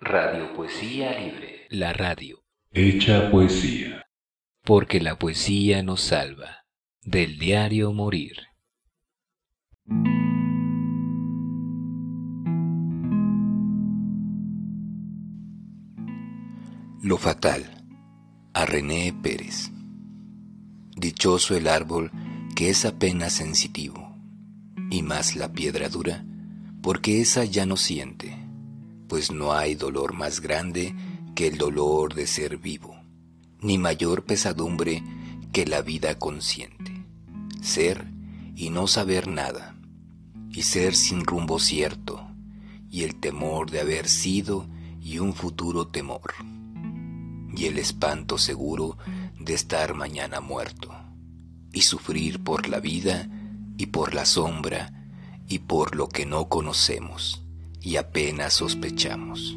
Radio Poesía Libre. La radio. Hecha poesía. Porque la poesía nos salva. Del diario Morir. Lo fatal. A René Pérez. Dichoso el árbol que es apenas sensitivo, y más la piedra dura, porque esa ya no siente, pues no hay dolor más grande que el dolor de ser vivo, ni mayor pesadumbre que la vida consciente. Ser y no saber nada, y ser sin rumbo cierto, y el temor de haber sido y un futuro temor, y el espanto seguro de estar mañana muerto, y sufrir por la vida y por la sombra y por lo que no conocemos y apenas sospechamos.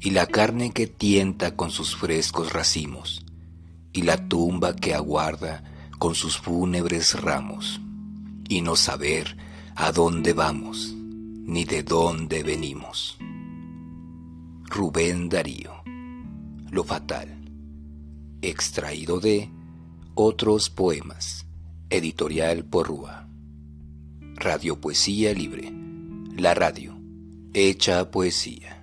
Y la carne que tienta con sus frescos racimos, y la tumba que aguarda con sus fúnebres ramos, y no saber a dónde vamos, ni de dónde venimos. Rubén Darío, Lo Fatal, extraído de Otros Poemas, editorial Porrúa. Radio Poesía Libre, la radio, hecha poesía.